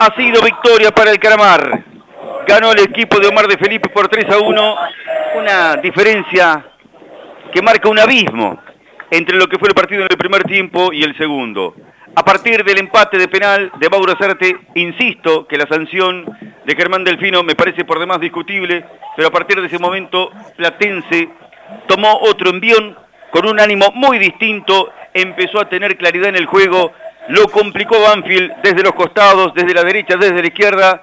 Ha sido victoria para el Caramar. Ganó el equipo de Omar de Felipe por 3 a 1. Una diferencia que marca un abismo entre lo que fue el partido en el primer tiempo y el segundo. A partir del empate de penal de Mauro Sarte, insisto que la sanción de Germán Delfino me parece por demás discutible, pero a partir de ese momento Platense tomó otro envión con un ánimo muy distinto, empezó a tener claridad en el juego, lo complicó Banfield desde los costados, desde la derecha, desde la izquierda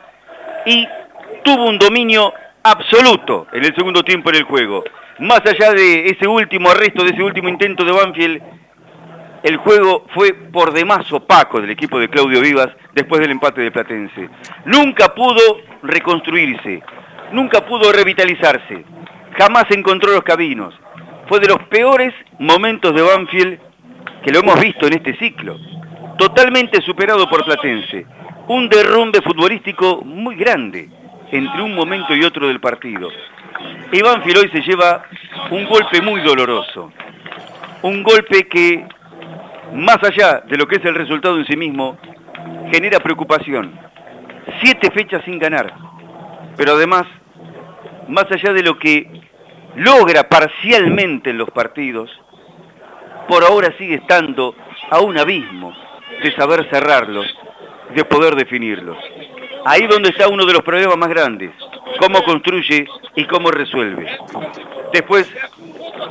y tuvo un dominio absoluto en el segundo tiempo en el juego. Más allá de ese último arresto, de ese último intento de Banfield, el juego fue por demás opaco del equipo de Claudio Vivas después del empate de Platense. Nunca pudo reconstruirse, nunca pudo revitalizarse, jamás encontró los caminos. Fue de los peores momentos de Banfield que lo hemos visto en este ciclo. Totalmente superado por Platense. Un derrumbe futbolístico muy grande entre un momento y otro del partido. Y Banfield hoy se lleva un golpe muy doloroso. Un golpe que más allá de lo que es el resultado en sí mismo, genera preocupación. Siete fechas sin ganar, pero además, más allá de lo que logra parcialmente en los partidos, por ahora sigue estando a un abismo de saber cerrarlos, de poder definirlos. Ahí donde está uno de los problemas más grandes, cómo construye y cómo resuelve. Después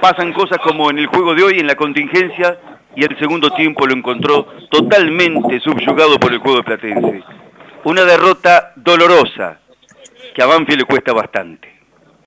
pasan cosas como en el juego de hoy, en la contingencia, y el segundo tiempo lo encontró totalmente subyugado por el juego de Platense. Una derrota dolorosa que a Banfield le cuesta bastante.